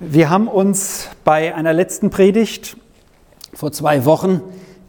Wir haben uns bei einer letzten Predigt vor zwei Wochen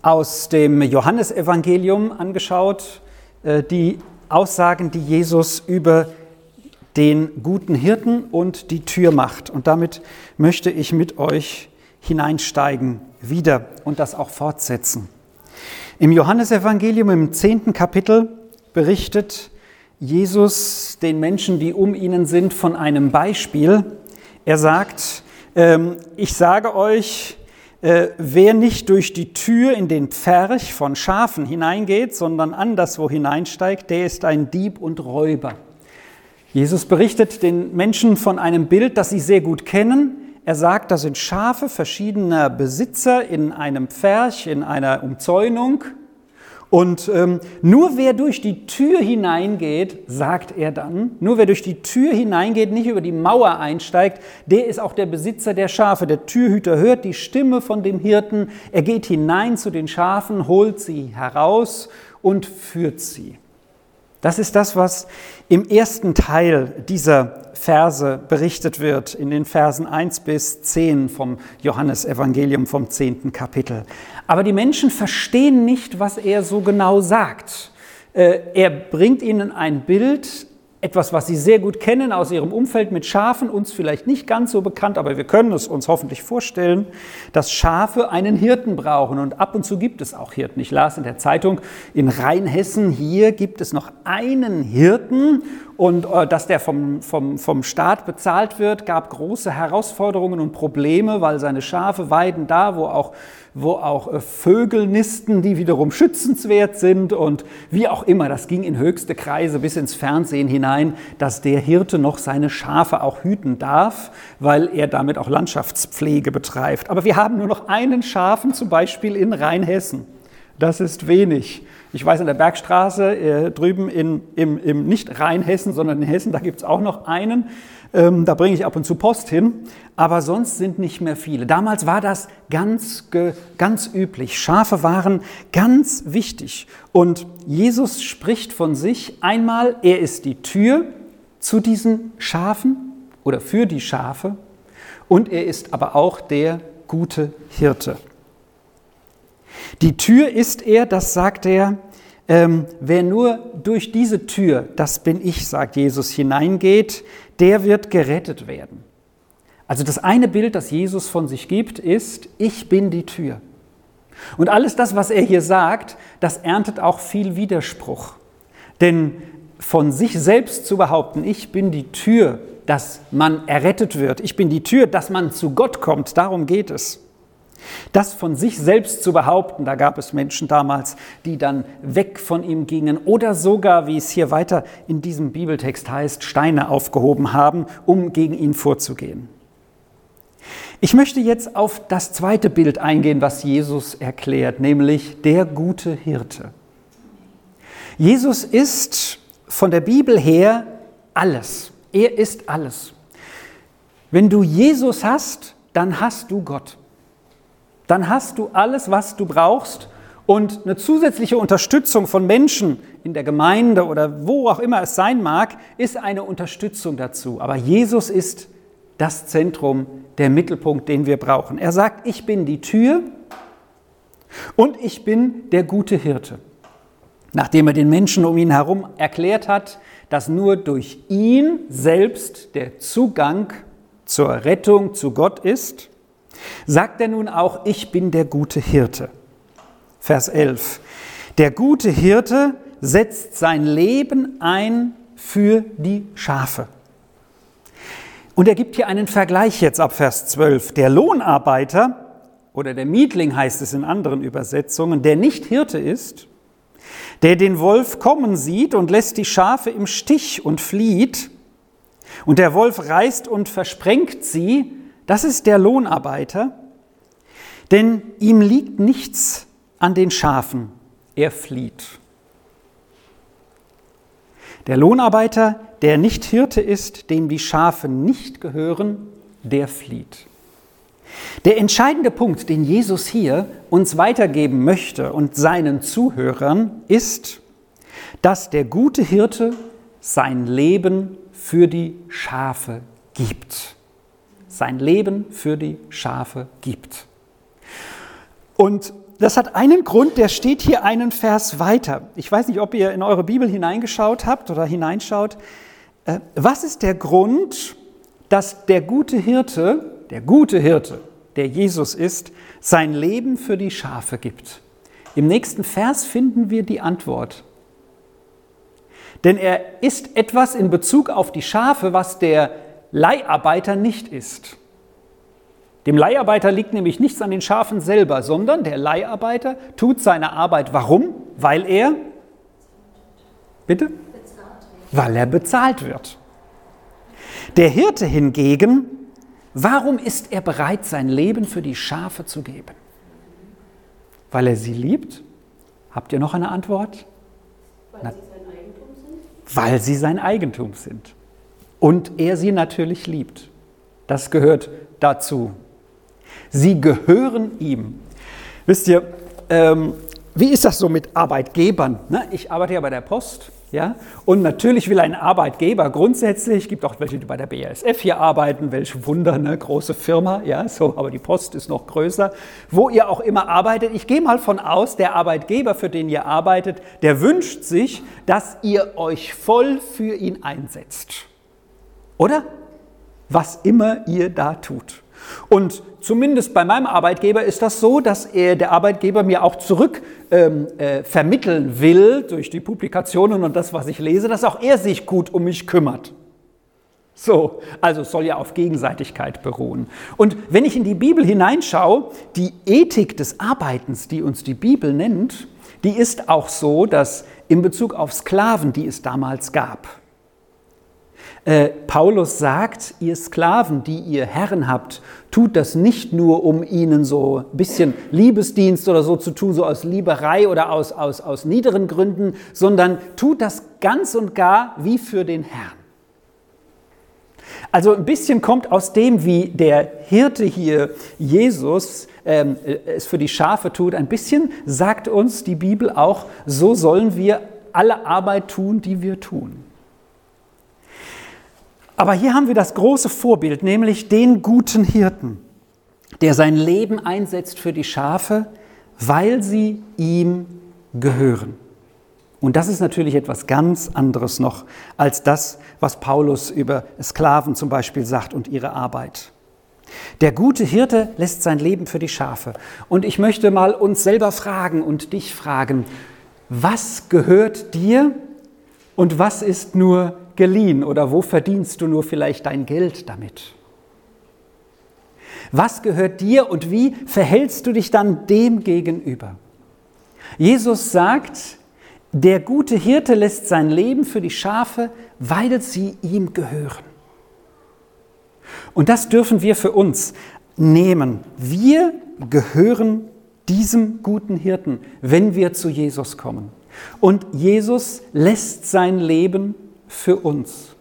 aus dem Johannesevangelium angeschaut, äh, die Aussagen, die Jesus über den guten Hirten und die Tür macht. Und damit möchte ich mit euch hineinsteigen wieder und das auch fortsetzen. Im Johannesevangelium im zehnten Kapitel berichtet Jesus den Menschen, die um ihnen sind, von einem Beispiel, er sagt, ähm, ich sage euch, äh, wer nicht durch die Tür in den Pferch von Schafen hineingeht, sondern anderswo hineinsteigt, der ist ein Dieb und Räuber. Jesus berichtet den Menschen von einem Bild, das sie sehr gut kennen. Er sagt, da sind Schafe verschiedener Besitzer in einem Pferch, in einer Umzäunung. Und ähm, nur wer durch die Tür hineingeht, sagt er dann, nur wer durch die Tür hineingeht, nicht über die Mauer einsteigt, der ist auch der Besitzer der Schafe. Der Türhüter hört die Stimme von dem Hirten, er geht hinein zu den Schafen, holt sie heraus und führt sie. Das ist das, was im ersten Teil dieser Verse berichtet wird, in den Versen 1 bis 10 vom Johannesevangelium vom 10. Kapitel. Aber die Menschen verstehen nicht, was er so genau sagt. Äh, er bringt ihnen ein Bild, etwas, was Sie sehr gut kennen aus Ihrem Umfeld mit Schafen, uns vielleicht nicht ganz so bekannt, aber wir können es uns hoffentlich vorstellen, dass Schafe einen Hirten brauchen. Und ab und zu gibt es auch Hirten. Ich las in der Zeitung, in Rheinhessen hier gibt es noch einen Hirten und äh, dass der vom, vom, vom Staat bezahlt wird, gab große Herausforderungen und Probleme, weil seine Schafe weiden da, wo auch wo auch äh, Vögel nisten, die wiederum schützenswert sind und wie auch immer. Das ging in höchste Kreise bis ins Fernsehen hinein, dass der Hirte noch seine Schafe auch hüten darf, weil er damit auch Landschaftspflege betreibt. Aber wir haben nur noch einen Schafen, zum Beispiel in Rheinhessen. Das ist wenig. Ich weiß, an der Bergstraße äh, drüben in, im, im nicht Rheinhessen, sondern in Hessen, da gibt es auch noch einen. Ähm, da bringe ich ab und zu Post hin, aber sonst sind nicht mehr viele. Damals war das ganz, ganz üblich. Schafe waren ganz wichtig. Und Jesus spricht von sich einmal, er ist die Tür zu diesen Schafen oder für die Schafe und er ist aber auch der gute Hirte. Die Tür ist er, das sagt er, ähm, wer nur durch diese Tür, das bin ich, sagt Jesus, hineingeht, der wird gerettet werden. Also das eine Bild, das Jesus von sich gibt, ist, ich bin die Tür. Und alles das, was er hier sagt, das erntet auch viel Widerspruch. Denn von sich selbst zu behaupten, ich bin die Tür, dass man errettet wird, ich bin die Tür, dass man zu Gott kommt, darum geht es. Das von sich selbst zu behaupten, da gab es Menschen damals, die dann weg von ihm gingen oder sogar, wie es hier weiter in diesem Bibeltext heißt, Steine aufgehoben haben, um gegen ihn vorzugehen. Ich möchte jetzt auf das zweite Bild eingehen, was Jesus erklärt, nämlich der gute Hirte. Jesus ist von der Bibel her alles. Er ist alles. Wenn du Jesus hast, dann hast du Gott dann hast du alles, was du brauchst und eine zusätzliche Unterstützung von Menschen in der Gemeinde oder wo auch immer es sein mag, ist eine Unterstützung dazu. Aber Jesus ist das Zentrum, der Mittelpunkt, den wir brauchen. Er sagt, ich bin die Tür und ich bin der gute Hirte. Nachdem er den Menschen um ihn herum erklärt hat, dass nur durch ihn selbst der Zugang zur Rettung zu Gott ist, sagt er nun auch, ich bin der gute Hirte. Vers 11. Der gute Hirte setzt sein Leben ein für die Schafe. Und er gibt hier einen Vergleich jetzt ab Vers 12. Der Lohnarbeiter oder der Mietling heißt es in anderen Übersetzungen, der nicht Hirte ist, der den Wolf kommen sieht und lässt die Schafe im Stich und flieht, und der Wolf reißt und versprengt sie, das ist der Lohnarbeiter, denn ihm liegt nichts an den Schafen, er flieht. Der Lohnarbeiter, der nicht Hirte ist, dem die Schafe nicht gehören, der flieht. Der entscheidende Punkt, den Jesus hier uns weitergeben möchte und seinen Zuhörern, ist, dass der gute Hirte sein Leben für die Schafe gibt sein Leben für die Schafe gibt. Und das hat einen Grund, der steht hier einen Vers weiter. Ich weiß nicht, ob ihr in eure Bibel hineingeschaut habt oder hineinschaut. Äh, was ist der Grund, dass der gute Hirte, der gute Hirte, der Jesus ist, sein Leben für die Schafe gibt? Im nächsten Vers finden wir die Antwort. Denn er ist etwas in Bezug auf die Schafe, was der Leiharbeiter nicht ist. Dem Leiharbeiter liegt nämlich nichts an den Schafen selber, sondern der Leiharbeiter tut seine Arbeit. Warum? Weil er, bitte? Weil er bezahlt wird. Der Hirte hingegen, warum ist er bereit, sein Leben für die Schafe zu geben? Weil er sie liebt? Habt ihr noch eine Antwort? Weil Na, sie sein Eigentum sind. Weil sie sein Eigentum sind. Und er sie natürlich liebt. Das gehört dazu. Sie gehören ihm. Wisst ihr, ähm, wie ist das so mit Arbeitgebern? Ne? Ich arbeite ja bei der Post. Ja? Und natürlich will ein Arbeitgeber grundsätzlich, gibt auch welche, die bei der BASF hier arbeiten, welche Wunder, ne? große Firma, ja, so, aber die Post ist noch größer. Wo ihr auch immer arbeitet, ich gehe mal von aus, der Arbeitgeber, für den ihr arbeitet, der wünscht sich, dass ihr euch voll für ihn einsetzt. Oder? Was immer ihr da tut. Und zumindest bei meinem Arbeitgeber ist das so, dass er, der Arbeitgeber mir auch zurück ähm, äh, vermitteln will durch die Publikationen und das, was ich lese, dass auch er sich gut um mich kümmert. So, also es soll ja auf Gegenseitigkeit beruhen. Und wenn ich in die Bibel hineinschaue, die Ethik des Arbeitens, die uns die Bibel nennt, die ist auch so, dass in Bezug auf Sklaven, die es damals gab, äh, Paulus sagt, ihr Sklaven, die ihr Herren habt, tut das nicht nur, um ihnen so ein bisschen Liebesdienst oder so zu tun, so aus Lieberei oder aus, aus, aus niederen Gründen, sondern tut das ganz und gar wie für den Herrn. Also ein bisschen kommt aus dem, wie der Hirte hier Jesus ähm, äh, es für die Schafe tut, ein bisschen sagt uns die Bibel auch, so sollen wir alle Arbeit tun, die wir tun. Aber hier haben wir das große Vorbild, nämlich den guten Hirten, der sein Leben einsetzt für die Schafe, weil sie ihm gehören. Und das ist natürlich etwas ganz anderes noch als das, was Paulus über Sklaven zum Beispiel sagt und ihre Arbeit. Der gute Hirte lässt sein Leben für die Schafe. Und ich möchte mal uns selber fragen und dich fragen, was gehört dir und was ist nur geliehen oder wo verdienst du nur vielleicht dein Geld damit? Was gehört dir und wie verhältst du dich dann dem gegenüber? Jesus sagt, der gute Hirte lässt sein Leben für die Schafe, weil sie ihm gehören. Und das dürfen wir für uns nehmen. Wir gehören diesem guten Hirten, wenn wir zu Jesus kommen. Und Jesus lässt sein Leben für uns.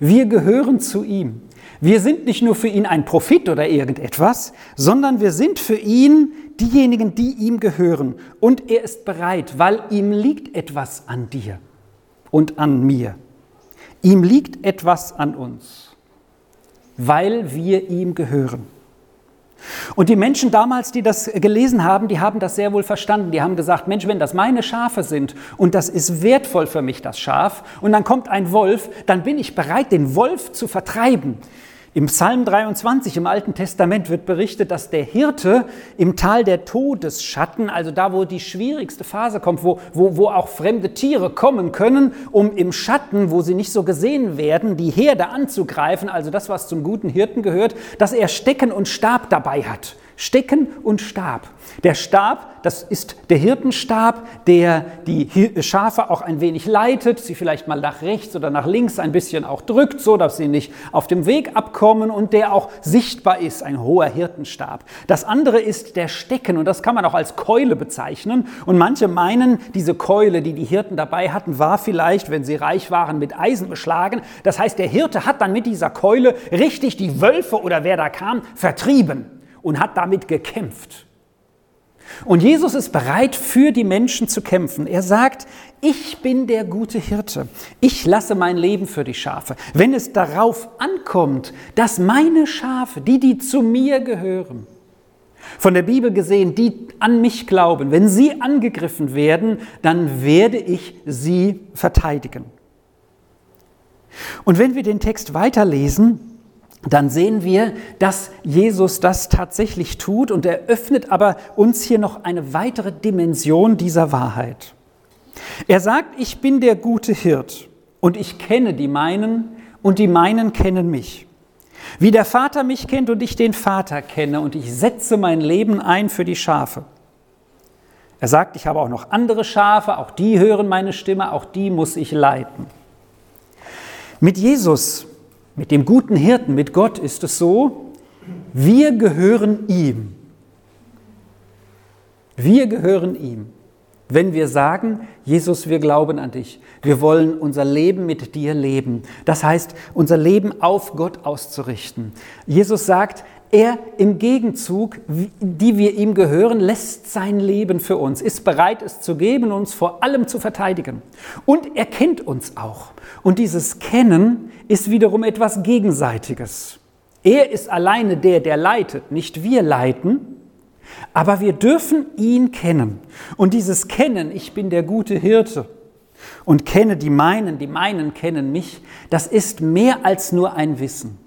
Wir gehören zu ihm. Wir sind nicht nur für ihn ein Prophet oder irgendetwas, sondern wir sind für ihn diejenigen, die ihm gehören. Und er ist bereit, weil ihm liegt etwas an dir und an mir. Ihm liegt etwas an uns, weil wir ihm gehören. Und die Menschen damals, die das gelesen haben, die haben das sehr wohl verstanden. Die haben gesagt, Mensch, wenn das meine Schafe sind und das ist wertvoll für mich, das Schaf, und dann kommt ein Wolf, dann bin ich bereit, den Wolf zu vertreiben. Im Psalm 23 im Alten Testament wird berichtet, dass der Hirte im Tal der Todesschatten, also da, wo die schwierigste Phase kommt, wo, wo, wo auch fremde Tiere kommen können, um im Schatten, wo sie nicht so gesehen werden, die Herde anzugreifen, also das, was zum guten Hirten gehört, dass er Stecken und Stab dabei hat. Stecken und Stab. Der Stab, das ist der Hirtenstab, der die Schafe auch ein wenig leitet, sie vielleicht mal nach rechts oder nach links ein bisschen auch drückt, so dass sie nicht auf dem Weg abkommen und der auch sichtbar ist, ein hoher Hirtenstab. Das andere ist der Stecken und das kann man auch als Keule bezeichnen. Und manche meinen, diese Keule, die die Hirten dabei hatten, war vielleicht, wenn sie reich waren, mit Eisen beschlagen. Das heißt, der Hirte hat dann mit dieser Keule richtig die Wölfe oder wer da kam vertrieben und hat damit gekämpft. Und Jesus ist bereit, für die Menschen zu kämpfen. Er sagt, ich bin der gute Hirte. Ich lasse mein Leben für die Schafe. Wenn es darauf ankommt, dass meine Schafe, die, die zu mir gehören, von der Bibel gesehen, die an mich glauben, wenn sie angegriffen werden, dann werde ich sie verteidigen. Und wenn wir den Text weiterlesen, dann sehen wir, dass Jesus das tatsächlich tut und er öffnet aber uns hier noch eine weitere Dimension dieser Wahrheit. Er sagt, ich bin der gute Hirt und ich kenne die meinen und die meinen kennen mich. Wie der Vater mich kennt und ich den Vater kenne und ich setze mein Leben ein für die Schafe. Er sagt, ich habe auch noch andere Schafe, auch die hören meine Stimme, auch die muss ich leiten. Mit Jesus mit dem guten Hirten, mit Gott ist es so, wir gehören ihm. Wir gehören ihm. Wenn wir sagen, Jesus, wir glauben an dich, wir wollen unser Leben mit dir leben. Das heißt, unser Leben auf Gott auszurichten. Jesus sagt, er im Gegenzug, die wir ihm gehören, lässt sein Leben für uns, ist bereit, es zu geben, uns vor allem zu verteidigen. Und er kennt uns auch. Und dieses Kennen ist wiederum etwas Gegenseitiges. Er ist alleine der, der leitet, nicht wir leiten, aber wir dürfen ihn kennen. Und dieses Kennen, ich bin der gute Hirte und kenne die meinen, die meinen kennen mich, das ist mehr als nur ein Wissen.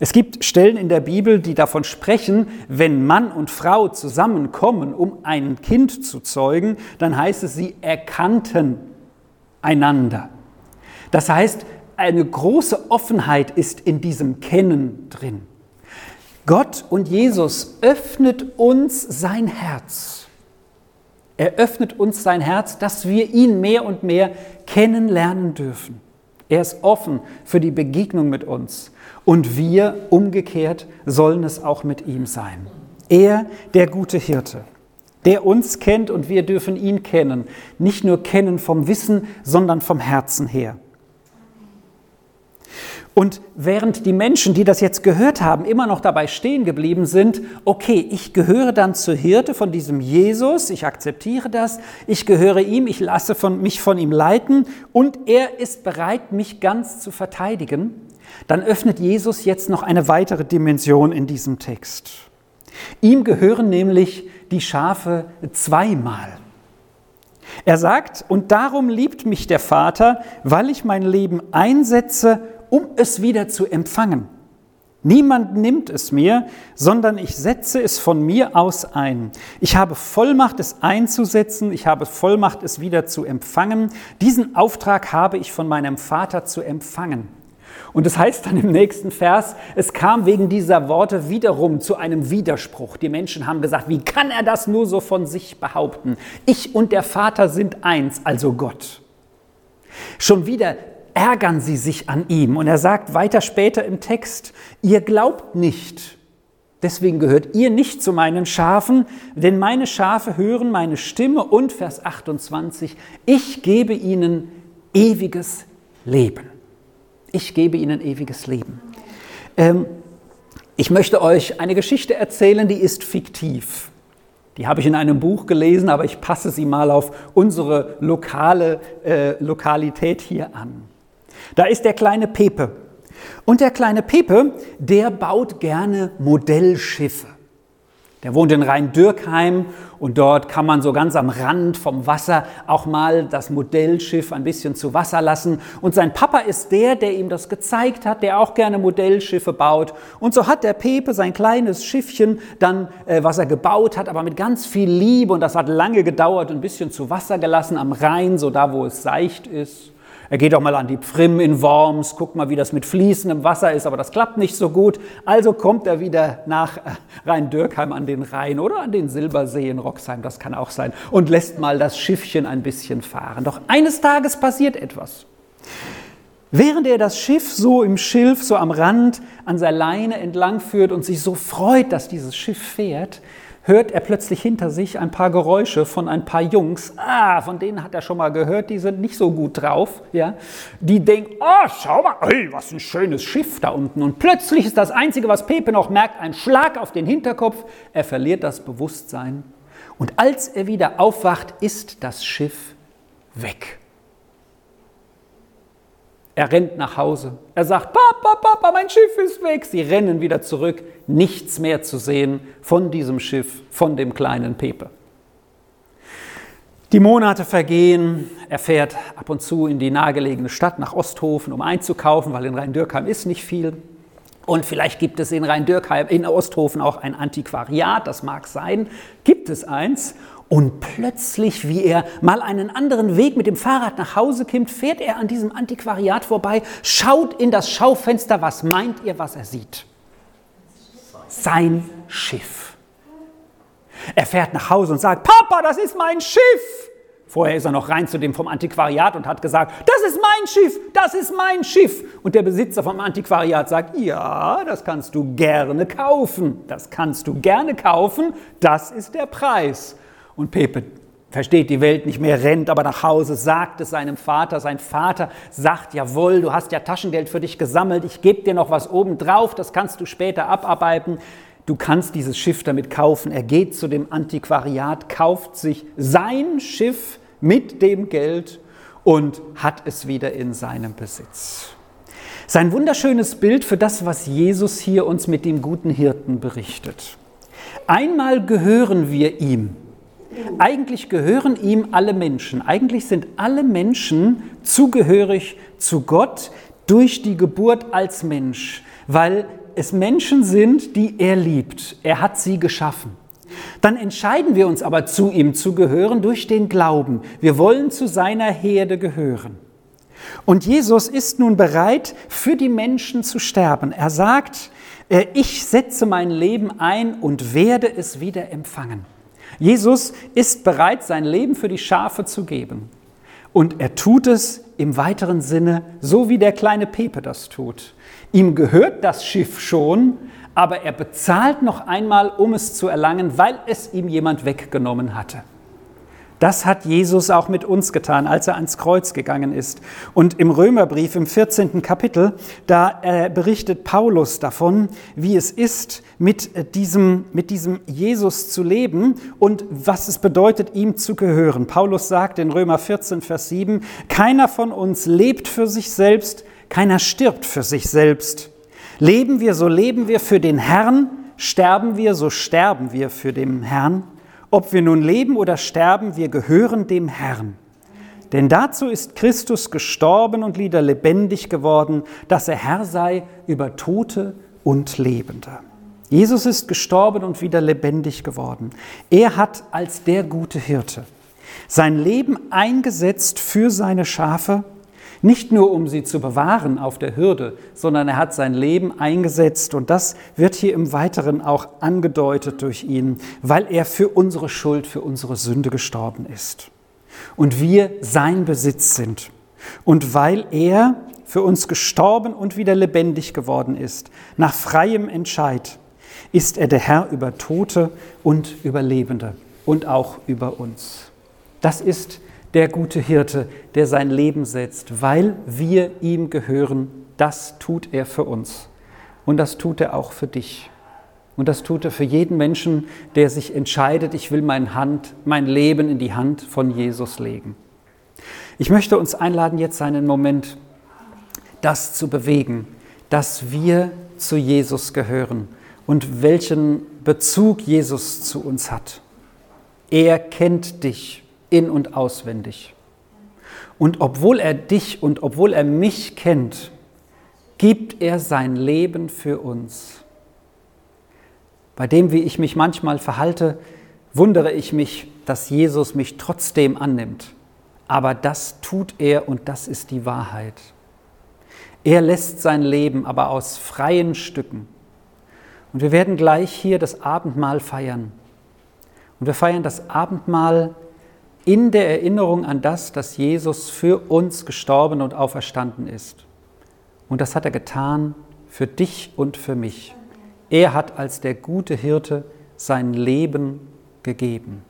Es gibt Stellen in der Bibel, die davon sprechen, wenn Mann und Frau zusammenkommen, um ein Kind zu zeugen, dann heißt es, sie erkannten einander. Das heißt, eine große Offenheit ist in diesem Kennen drin. Gott und Jesus öffnet uns sein Herz. Er öffnet uns sein Herz, dass wir ihn mehr und mehr kennenlernen dürfen. Er ist offen für die Begegnung mit uns. Und wir umgekehrt sollen es auch mit ihm sein. Er, der gute Hirte, der uns kennt und wir dürfen ihn kennen. Nicht nur kennen vom Wissen, sondern vom Herzen her. Und während die Menschen, die das jetzt gehört haben, immer noch dabei stehen geblieben sind, okay, ich gehöre dann zur Hirte von diesem Jesus, ich akzeptiere das, ich gehöre ihm, ich lasse von, mich von ihm leiten und er ist bereit, mich ganz zu verteidigen, dann öffnet Jesus jetzt noch eine weitere Dimension in diesem Text. Ihm gehören nämlich die Schafe zweimal. Er sagt, und darum liebt mich der Vater, weil ich mein Leben einsetze, um es wieder zu empfangen. Niemand nimmt es mir, sondern ich setze es von mir aus ein. Ich habe Vollmacht, es einzusetzen, ich habe Vollmacht, es wieder zu empfangen. Diesen Auftrag habe ich von meinem Vater zu empfangen. Und es das heißt dann im nächsten Vers, es kam wegen dieser Worte wiederum zu einem Widerspruch. Die Menschen haben gesagt, wie kann er das nur so von sich behaupten? Ich und der Vater sind eins, also Gott. Schon wieder ärgern sie sich an ihm. Und er sagt weiter später im Text, ihr glaubt nicht. Deswegen gehört ihr nicht zu meinen Schafen, denn meine Schafe hören meine Stimme und Vers 28, ich gebe ihnen ewiges Leben. Ich gebe ihnen ewiges Leben. Ähm, ich möchte euch eine Geschichte erzählen, die ist fiktiv. Die habe ich in einem Buch gelesen, aber ich passe sie mal auf unsere lokale äh, Lokalität hier an. Da ist der kleine Pepe. Und der kleine Pepe, der baut gerne Modellschiffe. Der wohnt in Rhein-Dürkheim und dort kann man so ganz am Rand vom Wasser auch mal das Modellschiff ein bisschen zu Wasser lassen. Und sein Papa ist der, der ihm das gezeigt hat, der auch gerne Modellschiffe baut. Und so hat der Pepe sein kleines Schiffchen dann, äh, was er gebaut hat, aber mit ganz viel Liebe und das hat lange gedauert, ein bisschen zu Wasser gelassen am Rhein, so da, wo es seicht ist. Er geht auch mal an die Pfrimm in Worms, guckt mal, wie das mit fließendem Wasser ist, aber das klappt nicht so gut. Also kommt er wieder nach äh, Rhein-Dürkheim an den Rhein oder an den Silbersee in Roxheim, das kann auch sein, und lässt mal das Schiffchen ein bisschen fahren. Doch eines Tages passiert etwas. Während er das Schiff so im Schilf, so am Rand an seiner Leine entlang führt und sich so freut, dass dieses Schiff fährt, hört er plötzlich hinter sich ein paar Geräusche von ein paar Jungs. Ah, von denen hat er schon mal gehört, die sind nicht so gut drauf. Ja? Die denken, oh, schau mal, ey, was ein schönes Schiff da unten. Und plötzlich ist das Einzige, was Pepe noch merkt, ein Schlag auf den Hinterkopf. Er verliert das Bewusstsein. Und als er wieder aufwacht, ist das Schiff weg. Er rennt nach Hause. Er sagt, Papa, Papa, mein Schiff ist weg. Sie rennen wieder zurück. Nichts mehr zu sehen von diesem Schiff, von dem kleinen Pepe. Die Monate vergehen. Er fährt ab und zu in die nahegelegene Stadt nach Osthofen, um einzukaufen, weil in Rhein-Dürkheim ist nicht viel. Und vielleicht gibt es in Rhein-Dürkheim, in Osthofen auch ein Antiquariat, das mag sein. Gibt es eins? Und plötzlich, wie er mal einen anderen Weg mit dem Fahrrad nach Hause kommt, fährt er an diesem Antiquariat vorbei, schaut in das Schaufenster. Was meint ihr, was er sieht? Sein Schiff. Er fährt nach Hause und sagt, Papa, das ist mein Schiff. Vorher ist er noch rein zu dem vom Antiquariat und hat gesagt, das ist mein Schiff, das ist mein Schiff. Und der Besitzer vom Antiquariat sagt, ja, das kannst du gerne kaufen, das kannst du gerne kaufen, das ist der Preis. Und Pepe versteht die Welt nicht mehr, rennt aber nach Hause, sagt es seinem Vater. Sein Vater sagt, jawohl, du hast ja Taschengeld für dich gesammelt, ich gebe dir noch was oben drauf, das kannst du später abarbeiten. Du kannst dieses Schiff damit kaufen. Er geht zu dem Antiquariat, kauft sich sein Schiff mit dem Geld und hat es wieder in seinem Besitz. Sein wunderschönes Bild für das, was Jesus hier uns mit dem guten Hirten berichtet. Einmal gehören wir ihm, eigentlich gehören ihm alle Menschen. Eigentlich sind alle Menschen zugehörig zu Gott durch die Geburt als Mensch, weil es Menschen sind, die er liebt. Er hat sie geschaffen. Dann entscheiden wir uns aber zu ihm zu gehören durch den Glauben. Wir wollen zu seiner Herde gehören. Und Jesus ist nun bereit, für die Menschen zu sterben. Er sagt, äh, ich setze mein Leben ein und werde es wieder empfangen. Jesus ist bereit, sein Leben für die Schafe zu geben. Und er tut es im weiteren Sinne, so wie der kleine Pepe das tut. Ihm gehört das Schiff schon, aber er bezahlt noch einmal, um es zu erlangen, weil es ihm jemand weggenommen hatte. Das hat Jesus auch mit uns getan, als er ans Kreuz gegangen ist. Und im Römerbrief im 14. Kapitel, da äh, berichtet Paulus davon, wie es ist, mit äh, diesem, mit diesem Jesus zu leben und was es bedeutet, ihm zu gehören. Paulus sagt in Römer 14, Vers 7, keiner von uns lebt für sich selbst, keiner stirbt für sich selbst. Leben wir, so leben wir für den Herrn, sterben wir, so sterben wir für den Herrn. Ob wir nun leben oder sterben, wir gehören dem Herrn. Denn dazu ist Christus gestorben und wieder lebendig geworden, dass er Herr sei über Tote und Lebende. Jesus ist gestorben und wieder lebendig geworden. Er hat als der gute Hirte sein Leben eingesetzt für seine Schafe nicht nur, um sie zu bewahren auf der Hürde, sondern er hat sein Leben eingesetzt und das wird hier im Weiteren auch angedeutet durch ihn, weil er für unsere Schuld, für unsere Sünde gestorben ist. Und wir sein Besitz sind. Und weil er für uns gestorben und wieder lebendig geworden ist, nach freiem Entscheid, ist er der Herr über Tote und über Lebende und auch über uns. Das ist der gute Hirte, der sein Leben setzt, weil wir ihm gehören. Das tut er für uns. Und das tut er auch für dich. Und das tut er für jeden Menschen, der sich entscheidet, ich will mein, Hand, mein Leben in die Hand von Jesus legen. Ich möchte uns einladen, jetzt einen Moment das zu bewegen, dass wir zu Jesus gehören und welchen Bezug Jesus zu uns hat. Er kennt dich in und auswendig. Und obwohl er dich und obwohl er mich kennt, gibt er sein Leben für uns. Bei dem, wie ich mich manchmal verhalte, wundere ich mich, dass Jesus mich trotzdem annimmt. Aber das tut er und das ist die Wahrheit. Er lässt sein Leben aber aus freien Stücken. Und wir werden gleich hier das Abendmahl feiern. Und wir feiern das Abendmahl in der Erinnerung an das, dass Jesus für uns gestorben und auferstanden ist. Und das hat er getan für dich und für mich. Er hat als der gute Hirte sein Leben gegeben.